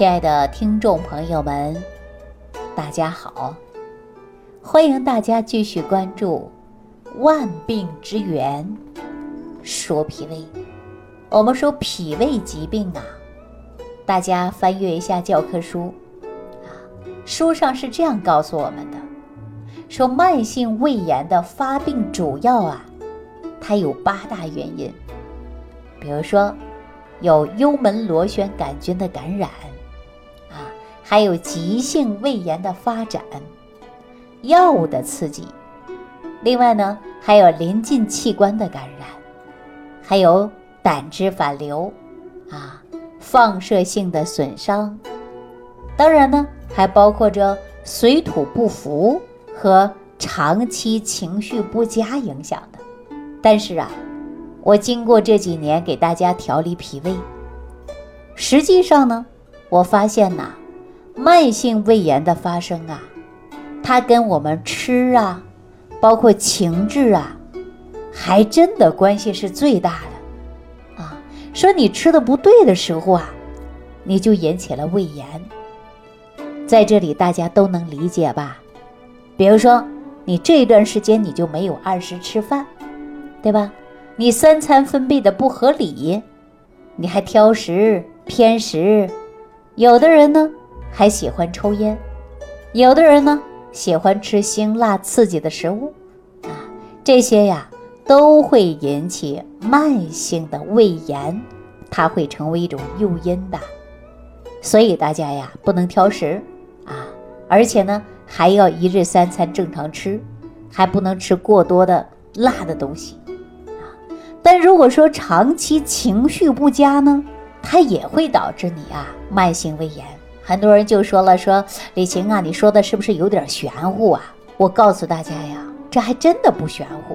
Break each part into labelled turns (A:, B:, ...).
A: 亲爱的听众朋友们，大家好！欢迎大家继续关注《万病之源说脾胃》。我们说脾胃疾病啊，大家翻阅一下教科书啊，书上是这样告诉我们的：说慢性胃炎的发病主要啊，它有八大原因，比如说有幽门螺旋杆菌的感染。还有急性胃炎的发展，药物的刺激，另外呢，还有临近器官的感染，还有胆汁反流，啊，放射性的损伤，当然呢，还包括着水土不服和长期情绪不佳影响的。但是啊，我经过这几年给大家调理脾胃，实际上呢，我发现呐。慢性胃炎的发生啊，它跟我们吃啊，包括情志啊，还真的关系是最大的啊。说你吃的不对的时候啊，你就引起了胃炎。在这里大家都能理解吧？比如说你这段时间你就没有按时吃饭，对吧？你三餐分配的不合理，你还挑食偏食，有的人呢。还喜欢抽烟，有的人呢喜欢吃辛辣刺激的食物，啊，这些呀都会引起慢性的胃炎，它会成为一种诱因的。所以大家呀不能挑食啊，而且呢还要一日三餐正常吃，还不能吃过多的辣的东西啊。但如果说长期情绪不佳呢，它也会导致你啊慢性胃炎。很多人就说了：“说李晴啊，你说的是不是有点玄乎啊？”我告诉大家呀，这还真的不玄乎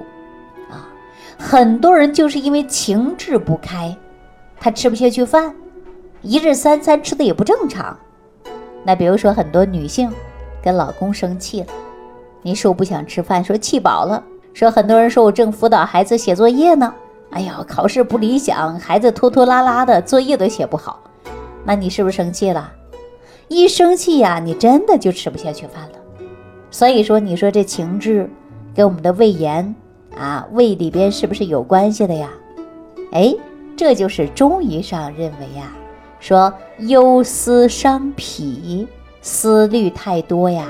A: 啊。很多人就是因为情志不开，他吃不下去饭，一日三餐吃的也不正常。那比如说很多女性跟老公生气了，你说不想吃饭，说气饱了。说很多人说我正辅导孩子写作业呢，哎呀，考试不理想，孩子拖拖拉拉的，作业都写不好，那你是不是生气了？一生气呀，你真的就吃不下去饭了。所以说，你说这情志跟我们的胃炎啊，胃里边是不是有关系的呀？哎，这就是中医上认为呀，说忧思伤脾，思虑太多呀，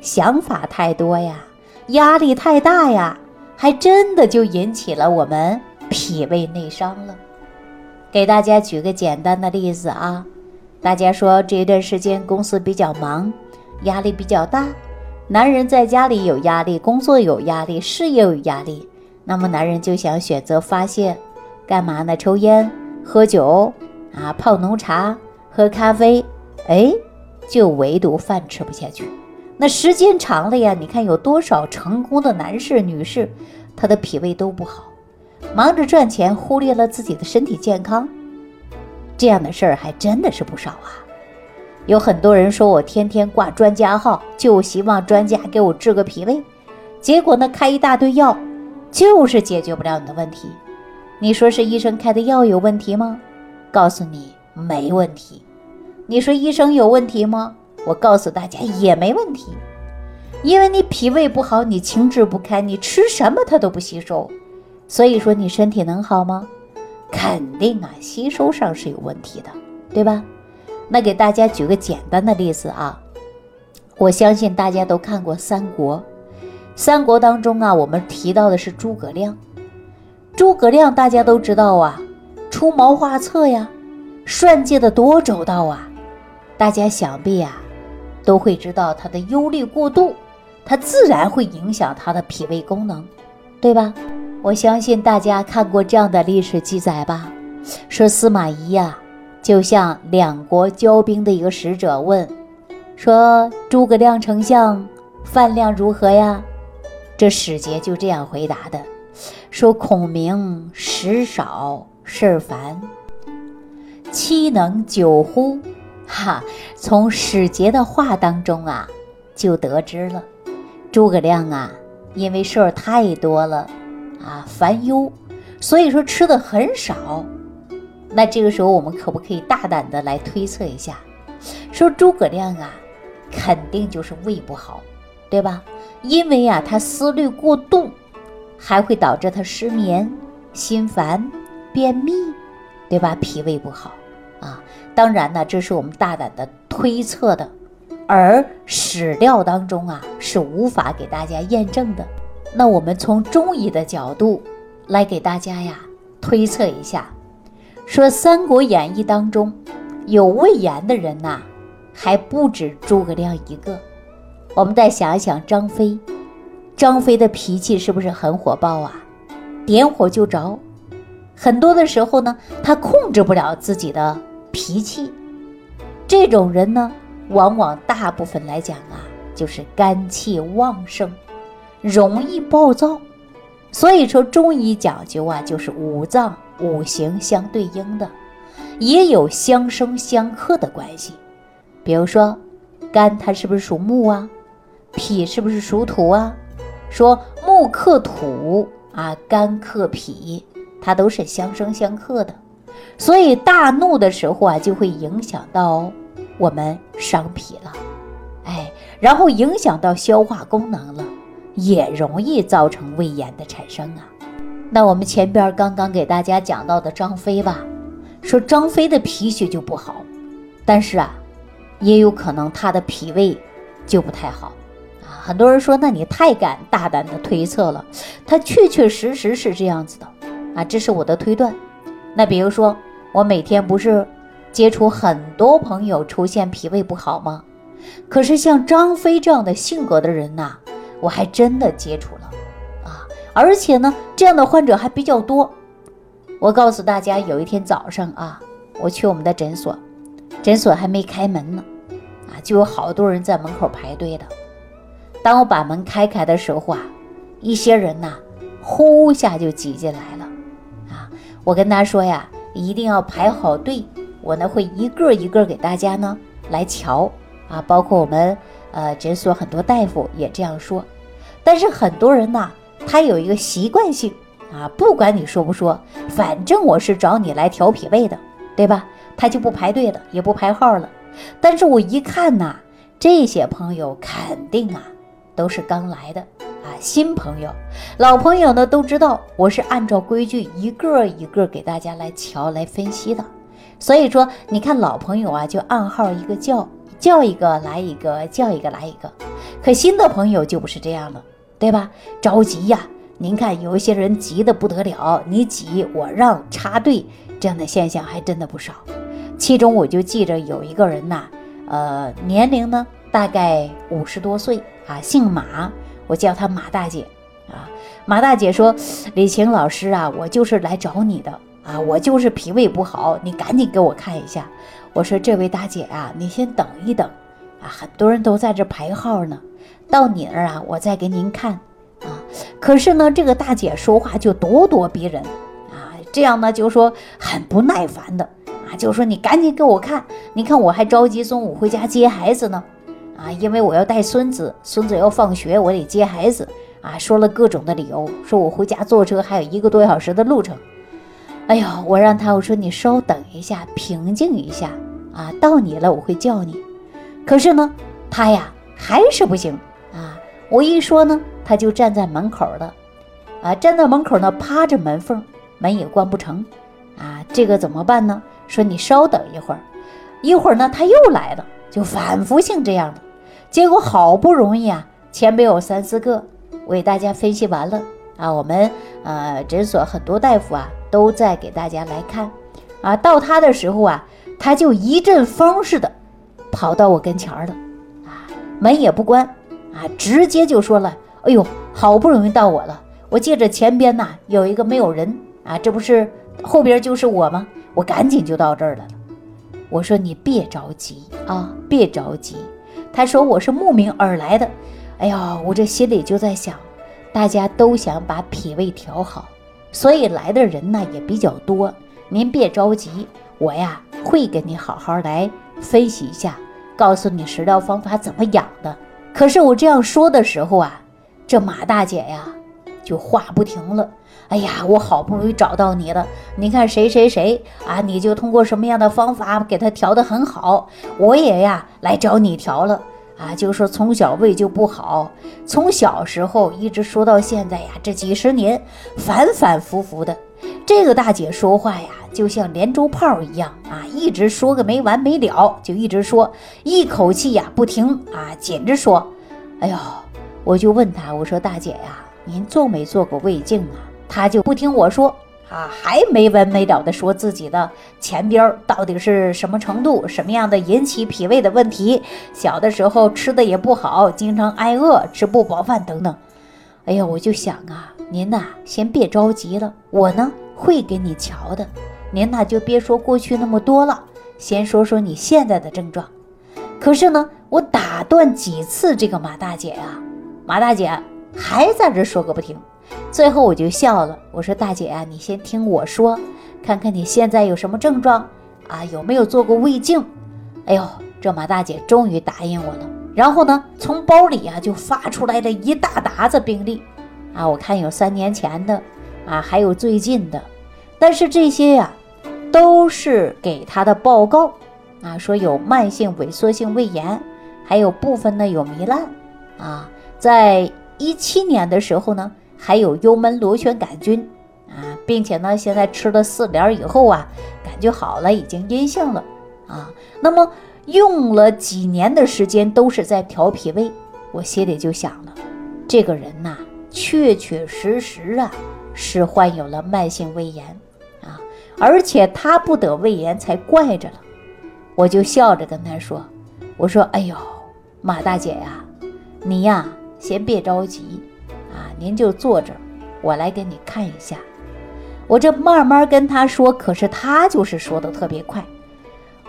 A: 想法太多呀，压力太大呀，还真的就引起了我们脾胃内伤了。给大家举个简单的例子啊。大家说这一段时间公司比较忙，压力比较大，男人在家里有压力，工作有压力，事业有压力，那么男人就想选择发泄，干嘛呢？抽烟、喝酒啊，泡浓茶、喝咖啡，哎，就唯独饭吃不下去。那时间长了呀，你看有多少成功的男士、女士，他的脾胃都不好，忙着赚钱，忽略了自己的身体健康。这样的事儿还真的是不少啊！有很多人说我天天挂专家号，就希望专家给我治个脾胃，结果呢开一大堆药，就是解决不了你的问题。你说是医生开的药有问题吗？告诉你没问题。你说医生有问题吗？我告诉大家也没问题，因为你脾胃不好，你情志不开，你吃什么它都不吸收，所以说你身体能好吗？肯定啊，吸收上是有问题的，对吧？那给大家举个简单的例子啊，我相信大家都看过《三国》，《三国》当中啊，我们提到的是诸葛亮。诸葛亮大家都知道啊，出谋划策呀，算计的多周到啊。大家想必啊，都会知道他的忧虑过度，他自然会影响他的脾胃功能，对吧？我相信大家看过这样的历史记载吧？说司马懿呀，就像两国交兵的一个使者问，说诸葛亮丞相饭量如何呀？这使节就这样回答的，说孔明食少事儿烦，岂能久乎？哈，从使节的话当中啊，就得知了，诸葛亮啊，因为事儿太多了。啊，烦忧，所以说吃的很少。那这个时候，我们可不可以大胆的来推测一下？说诸葛亮啊，肯定就是胃不好，对吧？因为啊，他思虑过度，还会导致他失眠、心烦、便秘，对吧？脾胃不好啊。当然呢，这是我们大胆的推测的，而史料当中啊是无法给大家验证的。那我们从中医的角度来给大家呀推测一下，说《三国演义》当中有胃炎的人呐，还不止诸葛亮一个。我们再想一想张飞，张飞的脾气是不是很火爆啊？点火就着，很多的时候呢，他控制不了自己的脾气。这种人呢，往往大部分来讲啊，就是肝气旺盛。容易暴躁，所以说中医讲究啊，就是五脏五行相对应的，也有相生相克的关系。比如说，肝它是不是属木啊？脾是不是属土啊？说木克土啊，肝克脾，它都是相生相克的。所以大怒的时候啊，就会影响到我们伤脾了，哎，然后影响到消化功能了。也容易造成胃炎的产生啊。那我们前边刚刚给大家讲到的张飞吧，说张飞的脾血就不好，但是啊，也有可能他的脾胃就不太好啊。很多人说，那你太敢大胆的推测了，他确确实实是这样子的啊，这是我的推断。那比如说，我每天不是接触很多朋友出现脾胃不好吗？可是像张飞这样的性格的人呐。我还真的接触了，啊，而且呢，这样的患者还比较多。我告诉大家，有一天早上啊，我去我们的诊所，诊所还没开门呢，啊，就有好多人在门口排队的。当我把门开开的时候啊，一些人呐，呼下就挤进来了，啊，我跟他说呀，一定要排好队，我呢会一个一个给大家呢来瞧，啊，包括我们。呃，诊所很多大夫也这样说，但是很多人呢，他有一个习惯性啊，不管你说不说，反正我是找你来调脾胃的，对吧？他就不排队了，也不排号了。但是我一看呐，这些朋友肯定啊，都是刚来的啊，新朋友，老朋友呢都知道我是按照规矩一个一个给大家来瞧来分析的。所以说，你看老朋友啊，就暗号一个叫。叫一个来一个，叫一个来一个，可新的朋友就不是这样了，对吧？着急呀！您看有一些人急得不得了，你挤我让插队，这样的现象还真的不少。其中我就记着有一个人呐，呃，年龄呢大概五十多岁啊，姓马，我叫他马大姐啊。马大姐说：“李晴老师啊，我就是来找你的啊，我就是脾胃不好，你赶紧给我看一下。”我说：“这位大姐啊，你先等一等，啊，很多人都在这排号呢，到你那儿啊，我再给您看，啊。可是呢，这个大姐说话就咄咄逼人，啊，这样呢就说很不耐烦的，啊，就说你赶紧给我看，你看我还着急中午回家接孩子呢，啊，因为我要带孙子，孙子要放学，我得接孩子，啊，说了各种的理由，说我回家坐车还有一个多小时的路程，哎呦，我让他我说你稍等一下，平静一下。”啊，到你了，我会叫你。可是呢，他呀还是不行啊。我一说呢，他就站在门口了，啊，站在门口呢，趴着门缝，门也关不成。啊，这个怎么办呢？说你稍等一会儿，一会儿呢，他又来了，就反复性这样的。结果好不容易啊，前面有三四个，我给大家分析完了啊，我们呃诊所很多大夫啊都在给大家来看啊，到他的时候啊。他就一阵风似的，跑到我跟前儿了，啊，门也不关，啊，直接就说了：“哎呦，好不容易到我了，我借着前边呐有一个没有人，啊，这不是后边就是我吗？我赶紧就到这儿了。”我说：“你别着急啊，别着急。”他说：“我是慕名而来的。”哎呀，我这心里就在想，大家都想把脾胃调好，所以来的人呢也比较多。您别着急，我呀。会跟你好好来分析一下，告诉你食疗方法怎么养的。可是我这样说的时候啊，这马大姐呀，就话不停了。哎呀，我好不容易找到你了，你看谁谁谁啊，你就通过什么样的方法给他调得很好，我也呀来找你调了啊，就说从小胃就不好，从小时候一直说到现在呀，这几十年反反复复的。这个大姐说话呀，就像连珠炮一样啊，一直说个没完没了，就一直说，一口气呀不停啊，紧着说。哎呦，我就问她，我说大姐呀，您做没做过胃镜啊？她就不听我说啊，还没完没了的说自己的前边到底是什么程度，什么样的引起脾胃的问题，小的时候吃的也不好，经常挨饿，吃不饱饭等等。哎呀，我就想啊，您呐，先别着急了，我呢。会给你瞧的，您呐就别说过去那么多了，先说说你现在的症状。可是呢，我打断几次这个马大姐呀，马大姐还在这说个不停。最后我就笑了，我说大姐啊，你先听我说，看看你现在有什么症状啊，有没有做过胃镜？哎呦，这马大姐终于答应我了。然后呢，从包里啊就发出来了一大沓子病历啊，我看有三年前的。啊，还有最近的，但是这些呀，都是给他的报告啊，说有慢性萎缩性胃炎，还有部分呢有糜烂啊，在一七年的时候呢，还有幽门螺旋杆菌啊，并且呢，现在吃了四联以后啊，感觉好了，已经阴性了啊。那么用了几年的时间都是在调脾胃，我心里就想了，这个人呐，确确实实啊。是患有了慢性胃炎啊，而且他不得胃炎才怪着了。我就笑着跟他说：“我说，哎呦，马大姐呀，你呀先别着急啊，您就坐着，我来给你看一下。”我这慢慢跟他说，可是他就是说的特别快。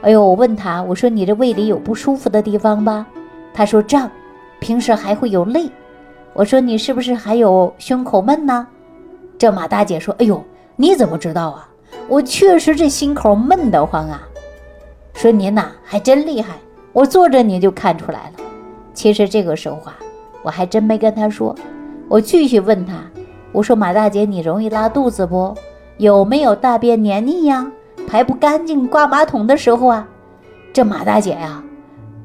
A: 哎呦，我问他，我说你这胃里有不舒服的地方吧？他说胀，平时还会有累。我说你是不是还有胸口闷呢？这马大姐说：“哎呦，你怎么知道啊？我确实这心口闷得慌啊。”说您呐还真厉害，我坐着你就看出来了。其实这个时候啊，我还真没跟他说。我继续问他：“我说马大姐，你容易拉肚子不？有没有大便黏腻呀？排不干净挂马桶的时候啊？”这马大姐呀，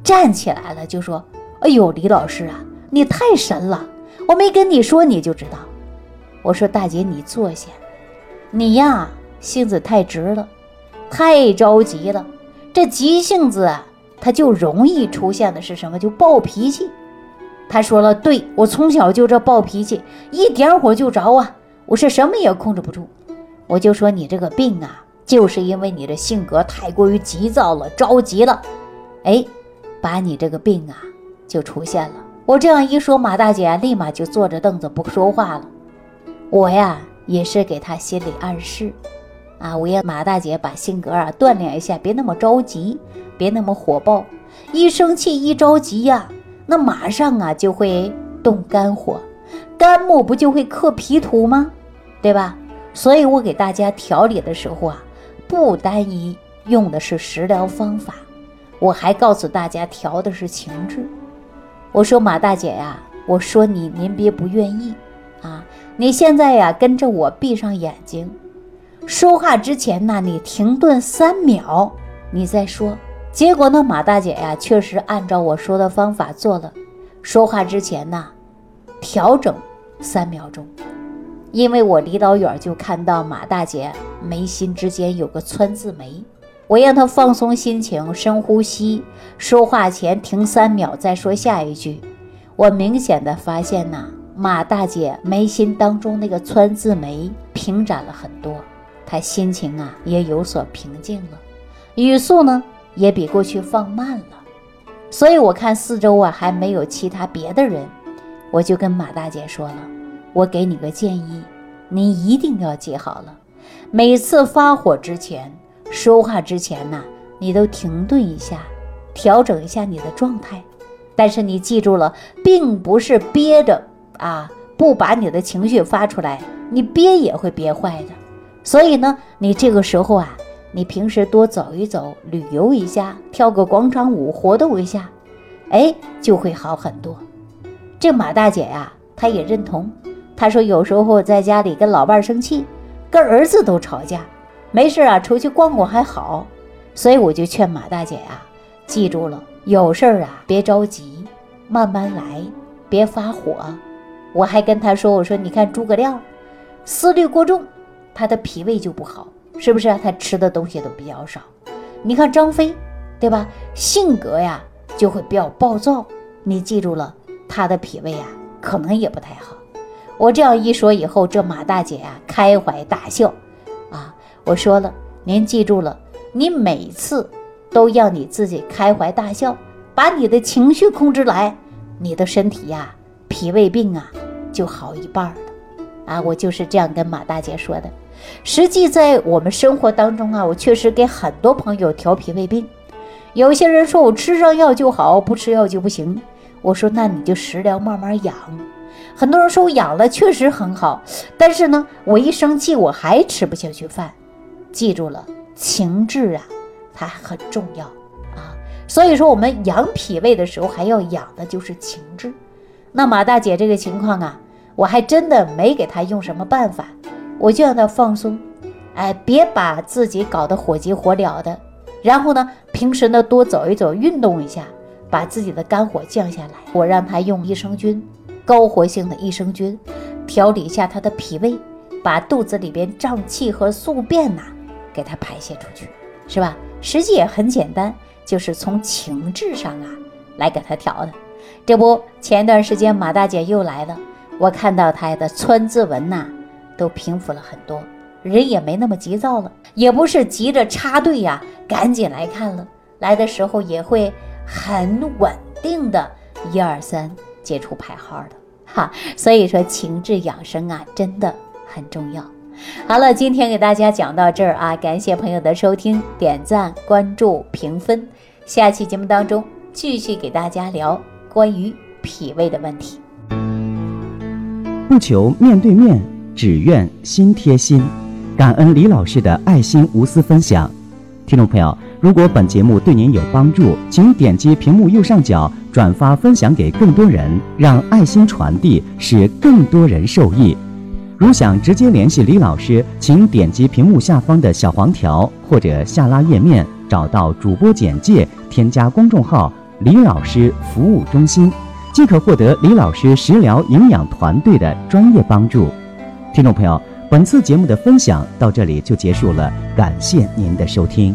A: 站起来了就说：“哎呦，李老师啊，你太神了！我没跟你说你就知道。”我说大姐，你坐下。你呀，性子太直了，太着急了。这急性子啊，他就容易出现的是什么？就暴脾气。他说了，对我从小就这暴脾气，一点火就着啊，我是什么也控制不住。我就说你这个病啊，就是因为你的性格太过于急躁了，着急了，哎，把你这个病啊就出现了。我这样一说，马大姐立马就坐着凳子不说话了。我呀也是给她心理暗示，啊，我让马大姐把性格啊锻炼一下，别那么着急，别那么火爆，一生气一着急呀，那马上啊就会动肝火，肝木不就会克脾土吗？对吧？所以我给大家调理的时候啊，不单一用的是食疗方法，我还告诉大家调的是情志。我说马大姐呀，我说你您别不愿意啊。你现在呀，跟着我闭上眼睛，说话之前呢，你停顿三秒，你再说。结果呢，马大姐呀，确实按照我说的方法做了。说话之前呢，调整三秒钟，因为我离老远就看到马大姐眉心之间有个川字眉，我让她放松心情，深呼吸，说话前停三秒再说下一句。我明显的发现呐。马大姐眉心当中那个川字眉平展了很多，她心情啊也有所平静了，语速呢也比过去放慢了。所以我看四周啊还没有其他别的人，我就跟马大姐说了，我给你个建议，你一定要记好了，每次发火之前、说话之前呢，你都停顿一下，调整一下你的状态。但是你记住了，并不是憋着。啊，不把你的情绪发出来，你憋也会憋坏的。所以呢，你这个时候啊，你平时多走一走，旅游一下，跳个广场舞，活动一下，哎，就会好很多。这马大姐呀，她也认同，她说有时候在家里跟老伴生气，跟儿子都吵架，没事啊，出去逛逛还好。所以我就劝马大姐呀，记住了，有事儿啊别着急，慢慢来，别发火。我还跟她说，我说你看诸葛亮，思虑过重，他的脾胃就不好，是不是？他吃的东西都比较少。你看张飞，对吧？性格呀就会比较暴躁，你记住了，他的脾胃啊可能也不太好。我这样一说以后，这马大姐呀开怀大笑，我说了，您记住了。你每次都要你自己开怀大笑，把你的情绪控制来，你的身体呀，脾胃病啊就好一半了。啊，我就是这样跟马大姐说的。实际在我们生活当中啊，我确实给很多朋友调脾胃病。有些人说我吃上药就好，不吃药就不行。我说那你就食疗慢慢养。很多人说我养了确实很好，但是呢，我一生气我还吃不下去饭。记住了。情志啊，它很重要啊，所以说我们养脾胃的时候，还要养的就是情志。那马大姐这个情况啊，我还真的没给她用什么办法，我就让她放松，哎，别把自己搞得火急火燎的。然后呢，平时呢多走一走，运动一下，把自己的肝火降下来。我让她用益生菌，高活性的益生菌，调理一下她的脾胃，把肚子里边胀气和宿便呐。给它排泄出去，是吧？实际也很简单，就是从情志上啊来给它调的。这不，前段时间马大姐又来了，我看到她的川字纹呐都平复了很多，人也没那么急躁了，也不是急着插队呀，赶紧来看了。来的时候也会很稳定的，一二三接触排号的哈。所以说，情志养生啊，真的很重要。好了，今天给大家讲到这儿啊，感谢朋友的收听、点赞、关注、评分。下期节目当中继续给大家聊关于脾胃的问题。
B: 不求面对面，只愿心贴心。感恩李老师的爱心无私分享。听众朋友，如果本节目对您有帮助，请点击屏幕右上角转发分享给更多人，让爱心传递，使更多人受益。如想直接联系李老师，请点击屏幕下方的小黄条或者下拉页面，找到主播简介，添加公众号“李老师服务中心”，即可获得李老师食疗营养团队的专业帮助。听众朋友，本次节目的分享到这里就结束了，感谢您的收听。